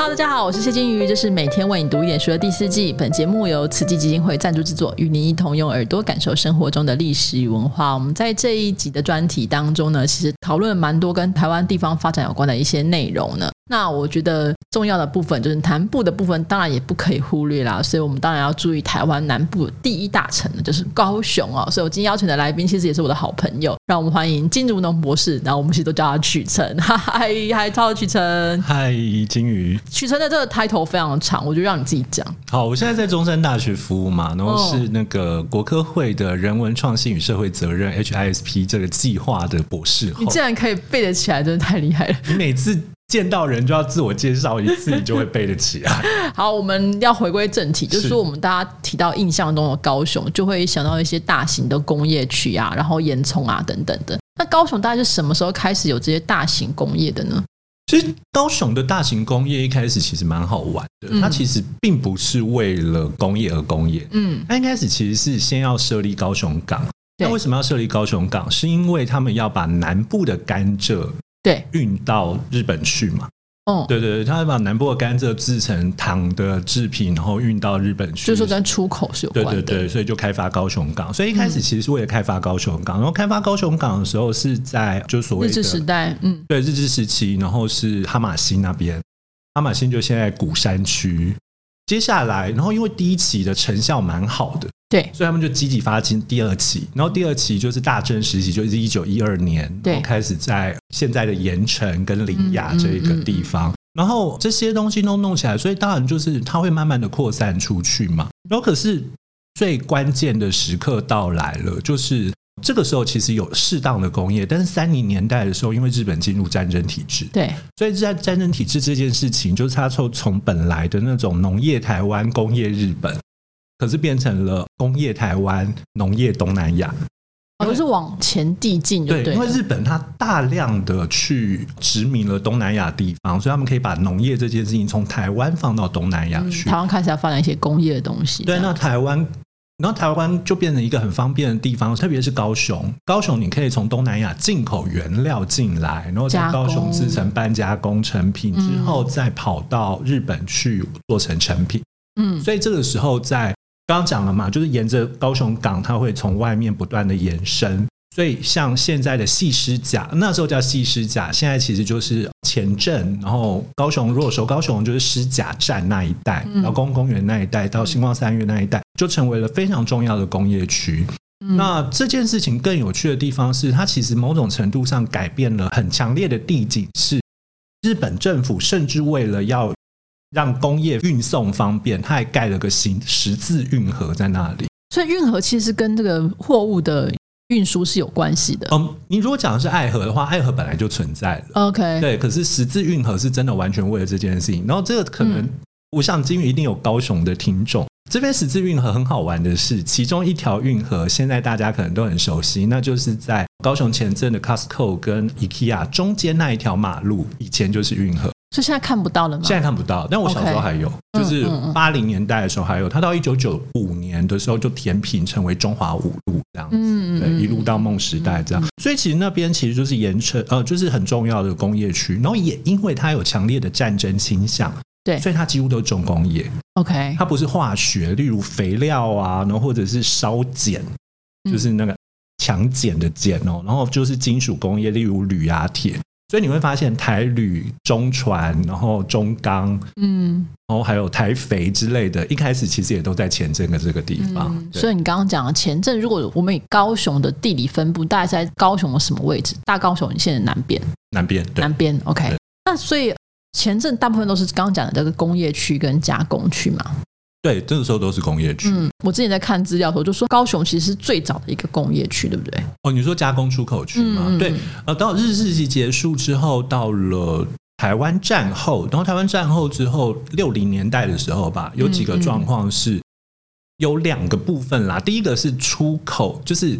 Hello，大家好，我是谢金鱼，这是每天为你读一点书的第四季。本节目由慈济基金会赞助制作，与您一同用耳朵感受生活中的历史与文化。我们在这一集的专题当中呢，其实讨论蛮多跟台湾地方发展有关的一些内容呢。那我觉得重要的部分就是南部的部分，当然也不可以忽略啦。所以我们当然要注意台湾南部第一大城呢，就是高雄哦。所以我今天邀请的来宾其实也是我的好朋友，让我们欢迎金如农博士。然后我们其实都叫他曲成，嗨嗨，超曲成，嗨，金鱼。曲成的这个 title 非常长，我就让你自己讲。好，我现在在中山大学服务嘛，然后是那个国科会的人文创新与社会责任 HISP 这个计划的博士。你竟然可以背得起来，真的太厉害了！你每次。见到人就要自我介绍一次，你就会背得起来。好，我们要回归正题，就是说我们大家提到印象中的高雄，就会想到一些大型的工业区啊，然后烟囱啊等等的。那高雄大概是什么时候开始有这些大型工业的呢？其实高雄的大型工业一开始其实蛮好玩的，它其实并不是为了工业而工业。嗯，它一开始其实是先要设立高雄港。那为什么要设立高雄港？是因为他们要把南部的甘蔗。对，运到日本去嘛？哦，对对对，他把南部的甘蔗制成糖的制品，然后运到日本去，就是跟出口是有关。对对对，所以就开发高雄港。所以一开始其实是为了开发高雄港，然后开发高雄港的时候是在就所谓日治时代，嗯，对，日治时期，然后是哈马星那边，哈马星就现在鼓山区。接下来，然后因为第一期的成效蛮好的。对，所以他们就积极发进第二期，然后第二期就是大正时期，就是一九一二年，对，开始在现在的盐城跟林雅这一个地方，然后这些东西都弄起来，所以当然就是它会慢慢的扩散出去嘛。然后可是最关键的时刻到来了，就是这个时候其实有适当的工业，但是三零年代的时候，因为日本进入战争体制，对，所以在战争体制这件事情，就是它从从本来的那种农业台湾、工业日本。可是变成了工业台湾、农业东南亚，而是往前递进。对，因为日本它大量的去殖民了东南亚地方，所以他们可以把农业这件事情从台湾放到东南亚去。台湾开始要发展一些工业的东西。对，那台湾，然后台湾就变成一个很方便的地方，特别是高雄。高雄你可以从东南亚进口原料进来，然后在高雄制成半加工成品之后，再跑到日本去做成成品。嗯，所以这个时候在刚刚讲了嘛，就是沿着高雄港，它会从外面不断的延伸，所以像现在的细狮甲，那时候叫细狮甲，现在其实就是前镇，然后高雄如果说高雄就是狮甲站那一带，劳工公园那一带到星光三月那一带，就成为了非常重要的工业区。那这件事情更有趣的地方是，它其实某种程度上改变了很强烈的地景，是日本政府甚至为了要。让工业运送方便，它还盖了个新十字运河在那里。所以运河其实跟这个货物的运输是有关系的。嗯，你如果讲的是爱河的话，爱河本来就存在了。OK，对。可是十字运河是真的完全为了这件事情。然后这个可能，我想金鱼一定有高雄的听众。这边十字运河很好玩的是，其中一条运河现在大家可能都很熟悉，那就是在高雄前镇的 Costco 跟 IKEA 中间那一条马路，以前就是运河。所以现在看不到了吗？现在看不到，但我小时候还有，就是八零年代的时候还有。它到一九九五年的时候就填平成为中华五路这样子，对，一路到梦时代这样。所以其实那边其实就是盐城，呃，就是很重要的工业区。然后也因为它有强烈的战争倾向，对，所以它几乎都是重工业。OK，它不是化学，例如肥料啊，然后或者是烧碱，就是那个强碱的碱哦，然后就是金属工业，例如铝啊、铁。所以你会发现台铝、中船，然后中钢，嗯，然后还有台肥之类的，一开始其实也都在前镇的这个地方。所以你刚刚讲的前镇，如果我们以高雄的地理分布，大概在高雄的什么位置？大高雄现在南边，南边，南边。OK，那所以前阵大部分都是刚刚讲的这个工业区跟加工区嘛。对，这个时候都是工业区。嗯，我之前在看资料的时候就说，高雄其实是最早的一个工业区，对不对？哦，你说加工出口区吗？对，呃，到日治时期结束之后，到了台湾战后，然后台湾战后之后，六零年代的时候吧，有几个状况是有两个部分啦。第一个是出口，就是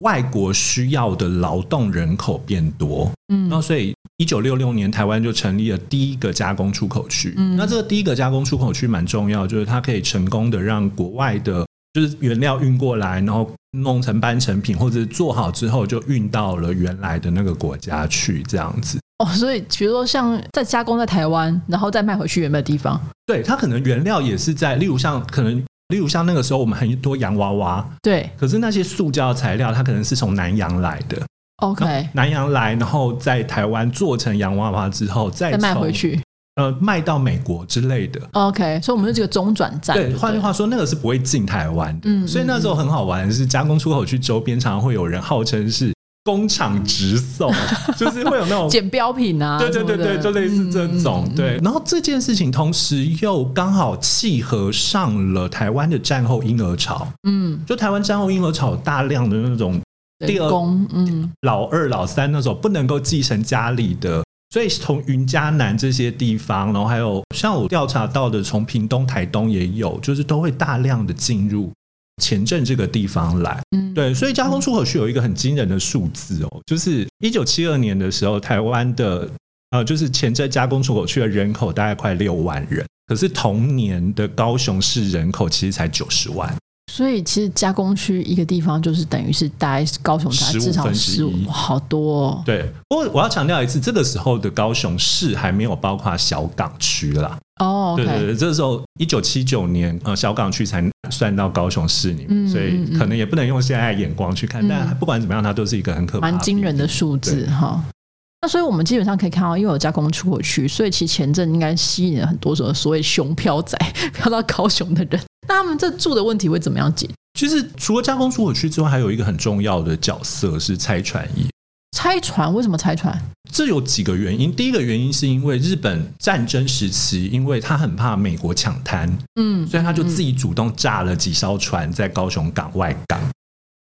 外国需要的劳动人口变多，嗯，然后所以。一九六六年，台湾就成立了第一个加工出口区。嗯那这个第一个加工出口区蛮重要，就是它可以成功的让国外的，就是原料运过来，然后弄成半成品，或者做好之后就运到了原来的那个国家去，这样子。哦，所以比如说像在加工在台湾，然后再卖回去原本的地方，对，它可能原料也是在，例如像可能，例如像那个时候我们很多洋娃娃，对，可是那些塑胶材料它可能是从南洋来的，OK，南洋来，然后在台湾做成洋娃娃之后再卖回去，呃，卖到美国之类的，OK，所以我们是这个中转站。对，换句话说，那个是不会进台湾的，嗯，所以那时候很好玩，是加工出口去周边常常会有人号称是。工厂直送，就是会有那种捡标品啊，对对对对，就类似这种。对，然后这件事情同时又刚好契合上了台湾的战后婴儿潮。嗯，就台湾战后婴儿潮大量的那种第二工，嗯，老二老三那种不能够继承家里的，所以从云嘉南这些地方，然后还有像我调查到的，从屏东、台东也有，就是都会大量的进入。前镇这个地方来，嗯，对，所以加工出口区有一个很惊人的数字哦，就是一九七二年的时候，台湾的呃，就是前镇加工出口区的人口大概快六万人，可是同年的高雄市人口其实才九十万，所以其实加工区一个地方就是等于是大概高雄市至少十五，好多。哦对，不过我要强调一次，这个时候的高雄市还没有包括小港区啦。哦，对对对，这时候一九七九年，呃，小港区才算到高雄市里面，所以可能也不能用现在眼光去看。但不管怎么样，它都是一个很可怕蛮惊人的数字哈。那所以我们基本上可以看到，因为有加工出口区，所以其前阵应该吸引了很多种所谓“熊漂仔” 漂到高雄的人。那他们这住的问题会怎么样解？其实除了加工出口区之外，还有一个很重要的角色是拆船业。拆船？为什么拆船？这有几个原因。第一个原因是因为日本战争时期，因为他很怕美国抢滩，嗯，所以他就自己主动炸了几艘船在高雄港外港。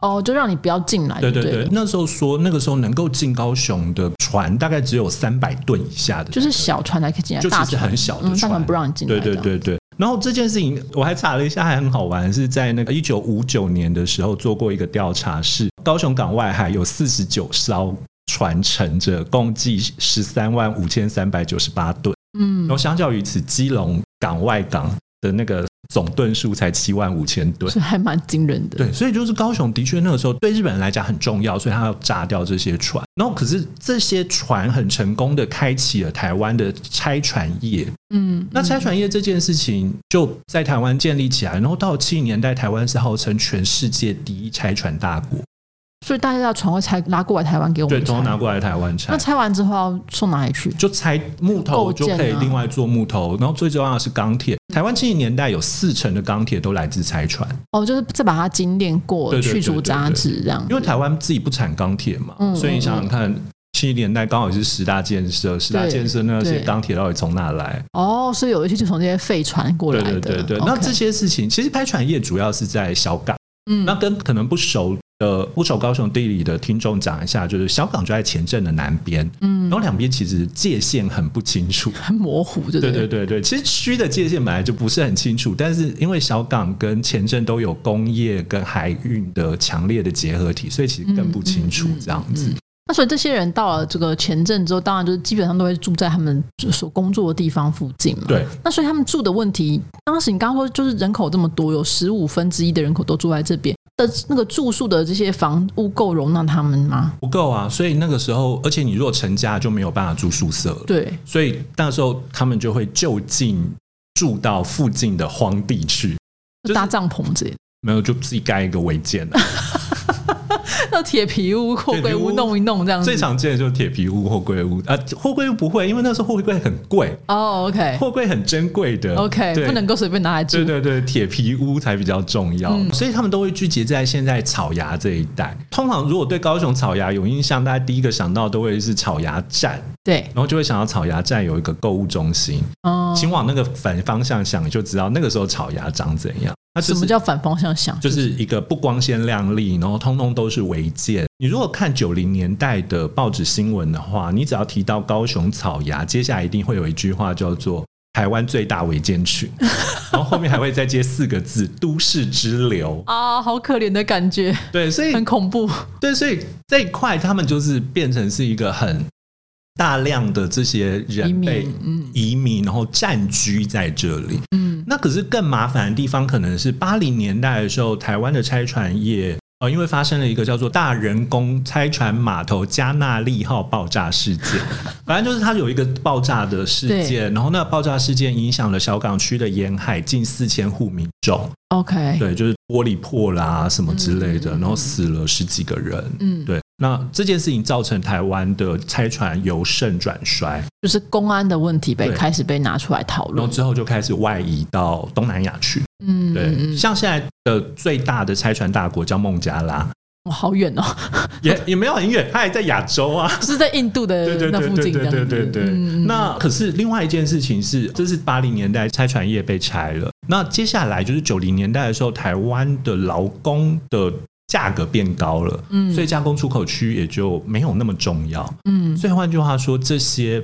哦，就让你不要进来。对对对，那时候说那个时候能够进高雄的船大概只有三百吨以下的，就是小船才可以进来，就其实很小的船不让你进来。对对对对。然后这件事情我还查了一下，还很好玩，是在那个一九五九年的时候做过一个调查，是高雄港外海有四十九艘。传承着，共计十三万五千三百九十八吨。嗯，然后相较于此，基隆港外港的那个总吨数才七万五千吨，是还蛮惊人的。对，所以就是高雄的确那个时候对日本人来讲很重要，所以他要炸掉这些船。然后可是这些船很成功的开启了台湾的拆船业。嗯，那拆船业这件事情就在台湾建立起来。然后到七零年代，台湾是号称全世界第一拆船大国。所以大家要船会拆拉过来台湾给我们，对，都拿过来台湾拆。那拆完之后要送哪里去？就拆木头就可以另外做木头，然后最重要的是钢铁。台湾七零年代有四成的钢铁都来自拆船。哦，就是再把它精炼过，去除杂质这样。因为台湾自己不产钢铁嘛，所以你想想看，七零年代刚好是十大建设，十大建设那些钢铁到底从哪来？哦，所以有一些就从这些废船过来的。对对对对，那这些事情其实拍船业主要是在小港。嗯，那跟可能不熟。呃，不熟高雄地理的听众讲一下，就是小港就在前镇的南边，嗯，然后两边其实界限很不清楚，很模糊，对对对对。其实区的界限本来就不是很清楚，但是因为小港跟前镇都有工业跟海运的强烈的结合体，所以其实更不清楚这样子。那所以这些人到了这个前镇之后，当然就是基本上都会住在他们所工作的地方附近嘛。对。那所以他们住的问题，当时你刚刚说就是人口这么多，有十五分之一的人口都住在这边。的那个住宿的这些房屋够容纳他们吗？不够啊，所以那个时候，而且你如果成家就没有办法住宿舍了。对，所以那时候他们就会就近住到附近的荒地去，搭帐篷这没有就自己盖一个违建的。那铁皮屋、货柜屋弄一弄这样子，最常见的就是铁皮屋、货柜屋啊。货柜屋不会，因为那时候货柜很贵哦。OK，货柜很珍贵的，OK，不能够随便拿来住。对对对，铁皮屋才比较重要，所以他们都会聚集在现在草芽这一带。通常如果对高雄草芽有印象，大家第一个想到都会是草芽站，对，然后就会想到草芽站有一个购物中心。哦，请往那个反方向想，你就知道那个时候草芽长怎样。什么叫反方向想？就是一个不光鲜亮丽，然后通通都是违建。你如果看九零年代的报纸新闻的话，你只要提到高雄草芽，接下来一定会有一句话叫做“台湾最大违建群”，然后后面还会再接四个字“都市之流”。啊，好可怜的感觉。对，所以很恐怖。对，所以这一块他们就是变成是一个很。大量的这些人被移民，然后占居在这里。嗯，那可是更麻烦的地方，可能是八零年代的时候，台湾的拆船业呃，因为发生了一个叫做大人工拆船码头加纳利号爆炸事件，反正就是它有一个爆炸的事件，然后那爆炸事件影响了小港区的沿海近四千户民众。OK，对，就是玻璃破啦什么之类的，然后死了十几个人。嗯，对。那这件事情造成台湾的拆船由盛转衰，就是公安的问题被开始被拿出来讨论，然后之后就开始外移到东南亚去。嗯，对，像现在的最大的拆船大国叫孟加拉，哇，好远哦，也也没有很远，它还在亚洲啊，是在印度的那附近。对对对对对。那可是另外一件事情是，这是八零年代拆船业被拆了，那接下来就是九零年代的时候，台湾的劳工的。价格变高了，嗯，所以加工出口区也就没有那么重要，嗯，所以换句话说，这些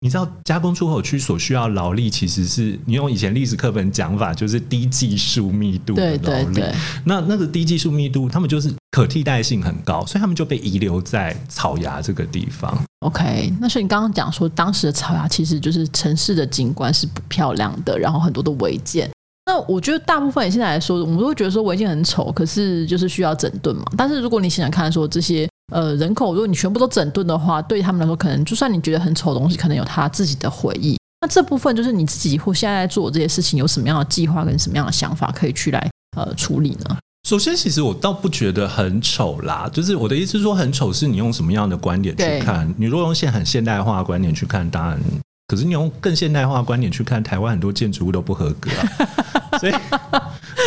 你知道加工出口区所需要劳力，其实是你用以前历史课本讲法，就是低技术密度的劳力。那那个低技术密度，他们就是可替代性很高，所以他们就被遗留在草芽这个地方。OK，那所以你刚刚讲说，当时的草芽其实就是城市的景观是不漂亮的，然后很多的违建。那我觉得大部分现在来说，我们都会觉得说违建很丑，可是就是需要整顿嘛。但是如果你想想看，说这些呃人口，如果你全部都整顿的话，对他们来说，可能就算你觉得很丑的东西，可能有他自己的回忆。那这部分就是你自己或现在在做这些事情，有什么样的计划跟什么样的想法可以去来呃处理呢？首先，其实我倒不觉得很丑啦，就是我的意思说很丑是你用什么样的观点去看。你如果用现很现代化的观点去看，当然。可是你用更现代化观点去看，台湾很多建筑物都不合格，所以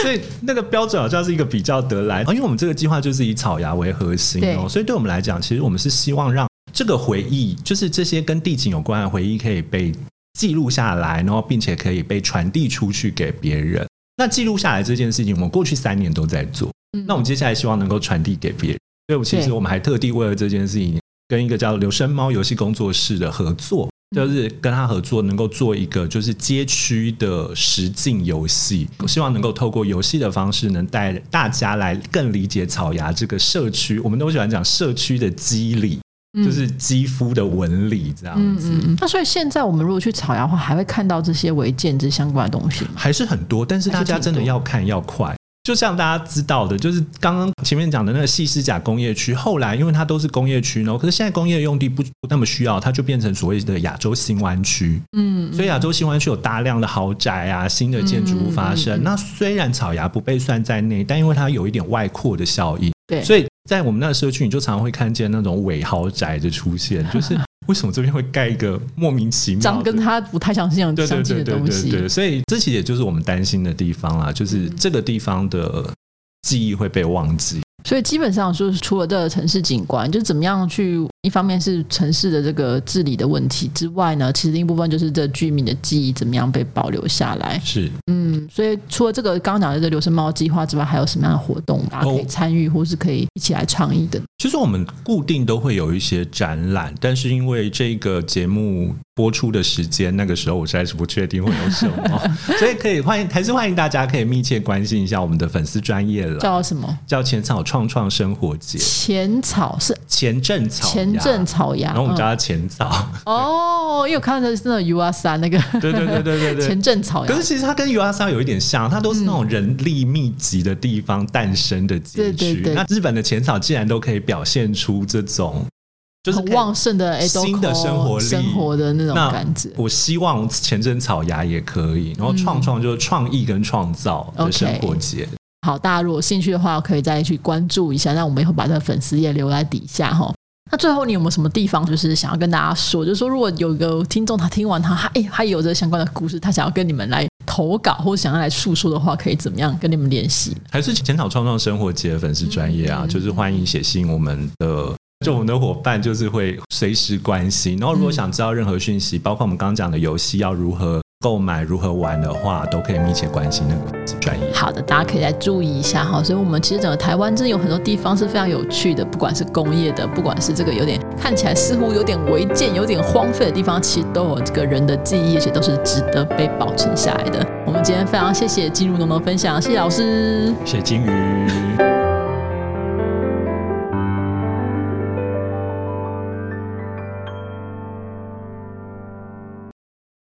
所以那个标准好像是一个比较得来。因为我们这个计划就是以草芽为核心哦，所以对我们来讲，其实我们是希望让这个回忆，就是这些跟地景有关的回忆，可以被记录下来，然后并且可以被传递出去给别人。那记录下来这件事情，我们过去三年都在做，那我们接下来希望能够传递给别人。所以，其实我们还特地为了这件事情，跟一个叫留声猫游戏工作室的合作。就是跟他合作，能够做一个就是街区的实境游戏，我希望能够透过游戏的方式，能带大家来更理解草芽这个社区。我们都喜欢讲社区的肌理，就是肌肤的纹理这样子。那所以现在我们如果去草芽的话，还会看到这些违建之相关的东西吗？还是很多，但是大家真的要看要快。就像大家知道的，就是刚刚前面讲的那个细丝甲工业区，后来因为它都是工业区，然后可是现在工业用地不不那么需要，它就变成所谓的亚洲新湾区。嗯，所以亚洲新湾区有大量的豪宅啊，新的建筑物发生。那虽然草芽不被算在内，但因为它有一点外扩的效应，对，所以在我们那个社区，你就常常会看见那种伪豪宅的出现，就是。为什么这边会盖一个莫名其妙、长跟他不太相像、相近的东西？对，所以这其实也就是我们担心的地方啦，就是这个地方的记忆会被忘记。所以基本上就是除了这个城市景观，就是怎么样去一方面是城市的这个治理的问题之外呢，其实另一部分就是这居民的记忆怎么样被保留下来。是，嗯，所以除了这个刚刚讲的这留声猫计划之外，还有什么样的活动大家可以参与，或是可以一起来倡议的？其实我们固定都会有一些展览，但是因为这个节目播出的时间，那个时候我实在是不确定会有什么，所以可以欢迎，还是欢迎大家可以密切关心一下我们的粉丝专业了。叫什么？叫浅草创创生活节。浅草是前阵草，前阵草芽，然后我们叫它前草。哦，因为我看的是那 U R 三那个，对对对对对对，前正草芽。可是其实它跟 U R 三有一点像，它都是那种人力密集的地方诞生的街区。那日本的前草既然都可以。表现出这种就是很旺盛的新的生活力、生活的那种感觉。我希望前阵草芽也可以，然后创创就是创意跟创造的生活节。好，大家如果有兴趣的话，可以再去关注一下。那我们以后把这个粉丝页留在底下哈。那最后你有没有什么地方就是想要跟大家说？就是说，如果有一个听众他听完他，哎，他有着相关的故事，他想要跟你们来投稿或者想要来诉说的话，可以怎么样跟你们联系？还是检讨创创生活节的粉丝专业啊？就是欢迎写信，我们的就我们的伙伴就是会随时关心。然后如果想知道任何讯息，包括我们刚刚讲的游戏要如何。购买如何玩的话，都可以密切关心那个专业。好的，大家可以来注意一下哈。所以，我们其实整个台湾真的有很多地方是非常有趣的，不管是工业的，不管是这个有点看起来似乎有点违建、有点荒废的地方，其实都有这个人的记忆，而且都是值得被保存下来的。我们今天非常谢谢金如农的分享，谢谢老师，谢谢金鱼。